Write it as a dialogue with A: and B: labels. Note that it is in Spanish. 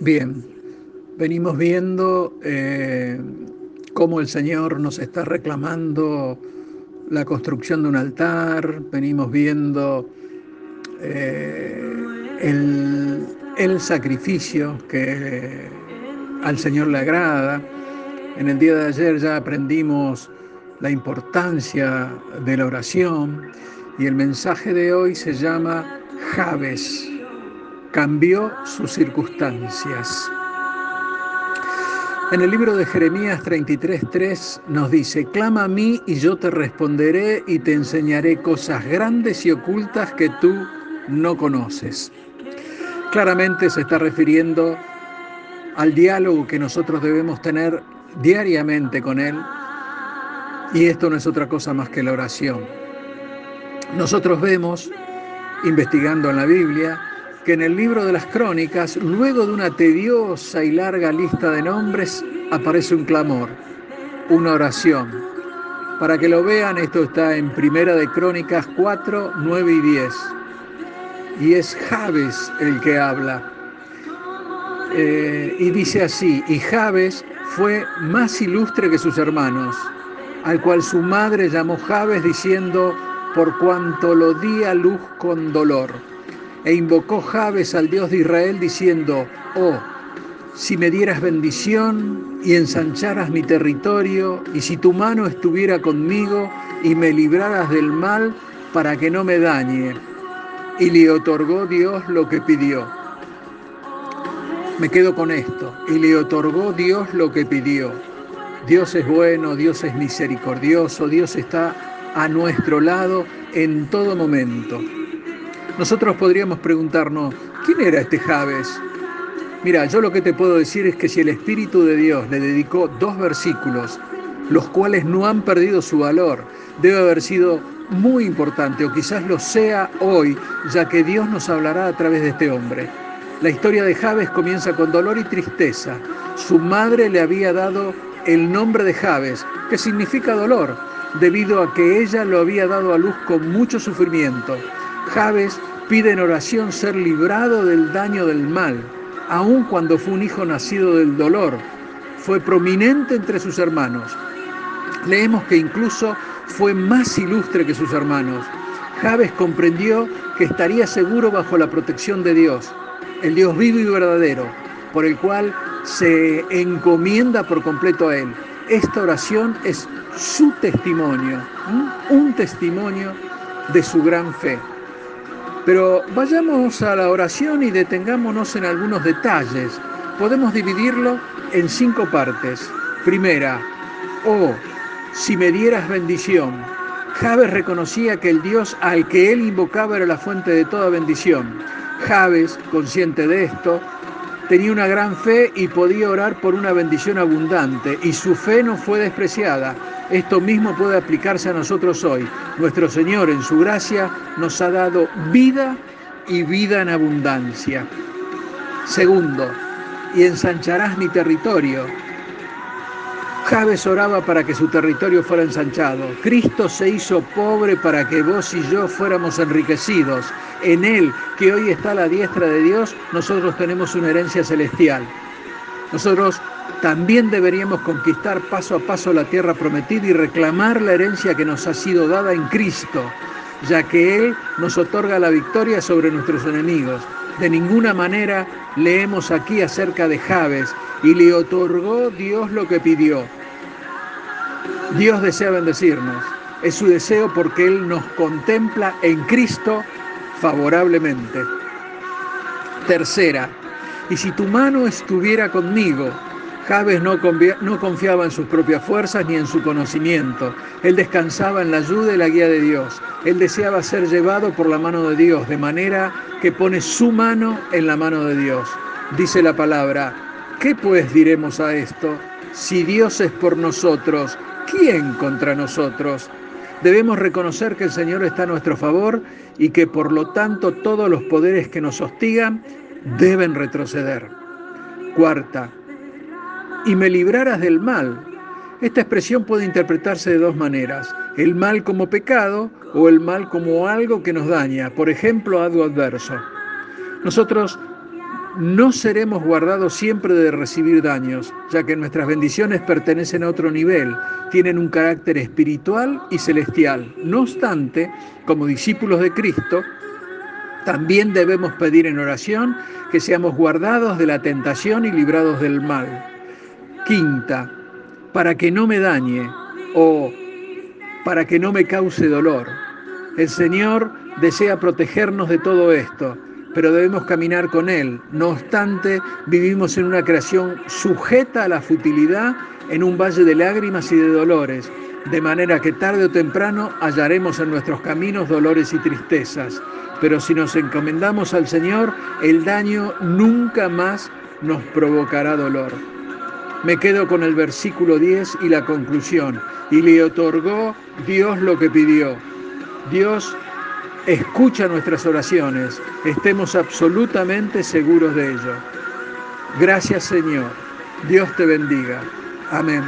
A: Bien, venimos viendo eh, cómo el Señor nos está reclamando la construcción de un altar, venimos viendo eh, el, el, sacrificio que al Señor le agrada. En el día de ayer ya aprendimos la importancia de la oración y el mensaje de hoy se llama Javes cambió sus circunstancias. En el libro de Jeremías 33:3 nos dice, clama a mí y yo te responderé y te enseñaré cosas grandes y ocultas que tú no conoces. Claramente se está refiriendo al diálogo que nosotros debemos tener diariamente con Él y esto no es otra cosa más que la oración. Nosotros vemos, investigando en la Biblia, que en el libro de las crónicas, luego de una tediosa y larga lista de nombres, aparece un clamor, una oración. Para que lo vean, esto está en Primera de Crónicas 4, 9 y 10. Y es Jabes el que habla. Eh, y dice así, y Jabes fue más ilustre que sus hermanos, al cual su madre llamó Jabes diciendo, por cuanto lo di a luz con dolor e invocó Jabes al Dios de Israel diciendo, oh, si me dieras bendición y ensancharas mi territorio, y si tu mano estuviera conmigo y me libraras del mal para que no me dañe. Y le otorgó Dios lo que pidió. Me quedo con esto. Y le otorgó Dios lo que pidió. Dios es bueno, Dios es misericordioso, Dios está a nuestro lado en todo momento. Nosotros podríamos preguntarnos, ¿quién era este Javes? Mira, yo lo que te puedo decir es que si el Espíritu de Dios le dedicó dos versículos, los cuales no han perdido su valor, debe haber sido muy importante, o quizás lo sea hoy, ya que Dios nos hablará a través de este hombre. La historia de Javes comienza con dolor y tristeza. Su madre le había dado el nombre de Javes, que significa dolor, debido a que ella lo había dado a luz con mucho sufrimiento. Javes pide en oración ser librado del daño del mal, aun cuando fue un hijo nacido del dolor. Fue prominente entre sus hermanos. Leemos que incluso fue más ilustre que sus hermanos. Javes comprendió que estaría seguro bajo la protección de Dios, el Dios vivo y verdadero, por el cual se encomienda por completo a Él. Esta oración es su testimonio, un testimonio de su gran fe. Pero vayamos a la oración y detengámonos en algunos detalles. Podemos dividirlo en cinco partes. Primera, oh, si me dieras bendición. Javes reconocía que el Dios al que él invocaba era la fuente de toda bendición. Javes, consciente de esto, tenía una gran fe y podía orar por una bendición abundante, y su fe no fue despreciada. Esto mismo puede aplicarse a nosotros hoy. Nuestro Señor en su gracia nos ha dado vida y vida en abundancia. Segundo, y ensancharás mi territorio. Javes oraba para que su territorio fuera ensanchado. Cristo se hizo pobre para que vos y yo fuéramos enriquecidos. En Él, que hoy está a la diestra de Dios, nosotros tenemos una herencia celestial. Nosotros también deberíamos conquistar paso a paso la tierra prometida y reclamar la herencia que nos ha sido dada en Cristo, ya que Él nos otorga la victoria sobre nuestros enemigos. De ninguna manera leemos aquí acerca de Javes y le otorgó Dios lo que pidió. Dios desea bendecirnos. Es su deseo porque Él nos contempla en Cristo favorablemente. Tercera, y si tu mano estuviera conmigo, Javes no, confiaba en sus propias fuerzas ni en su conocimiento. Él descansaba en la ayuda y la guía de Dios. Él deseaba ser llevado por la mano de Dios, de manera que pone su mano en la mano de Dios. Dice la palabra, ¿qué pues diremos a esto? Si Dios es por nosotros, ¿quién contra nosotros? Debemos reconocer que el Señor está a nuestro favor y que por lo tanto todos los poderes que nos hostigan deben retroceder. Cuarta, y me libraras del mal. Esta expresión puede interpretarse de dos maneras, el mal como pecado o el mal como algo que nos daña, por ejemplo, algo adverso. Nosotros no seremos guardados siempre de recibir daños, ya que nuestras bendiciones pertenecen a otro nivel, tienen un carácter espiritual y celestial. No obstante, como discípulos de Cristo, también debemos pedir en oración que seamos guardados de la tentación y librados del mal. Quinta, para que no me dañe o para que no me cause dolor. El Señor desea protegernos de todo esto pero debemos caminar con Él. No obstante, vivimos en una creación sujeta a la futilidad en un valle de lágrimas y de dolores, de manera que tarde o temprano hallaremos en nuestros caminos dolores y tristezas. Pero si nos encomendamos al Señor, el daño nunca más nos provocará dolor. Me quedo con el versículo 10 y la conclusión. Y le otorgó Dios lo que pidió. Dios escucha nuestras oraciones, estemos absolutamente seguros de ello. Gracias Señor, Dios te bendiga. Amén.